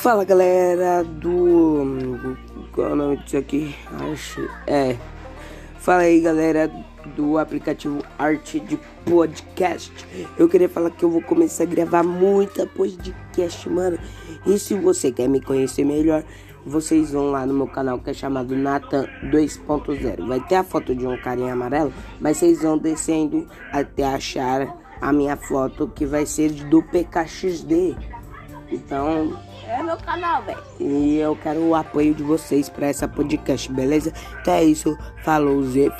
Fala galera do. Qual é o nome disso aqui? Acho. É. Fala aí galera do aplicativo Arte de Podcast. Eu queria falar que eu vou começar a gravar muita podcast, mano. E se você quer me conhecer melhor, vocês vão lá no meu canal que é chamado Nathan 2.0. Vai ter a foto de um carinha amarelo, mas vocês vão descendo até achar a minha foto que vai ser do PKXD. Então, é meu canal, velho. E eu quero o apoio de vocês para essa podcast, beleza? Então é isso. Falou, Zé.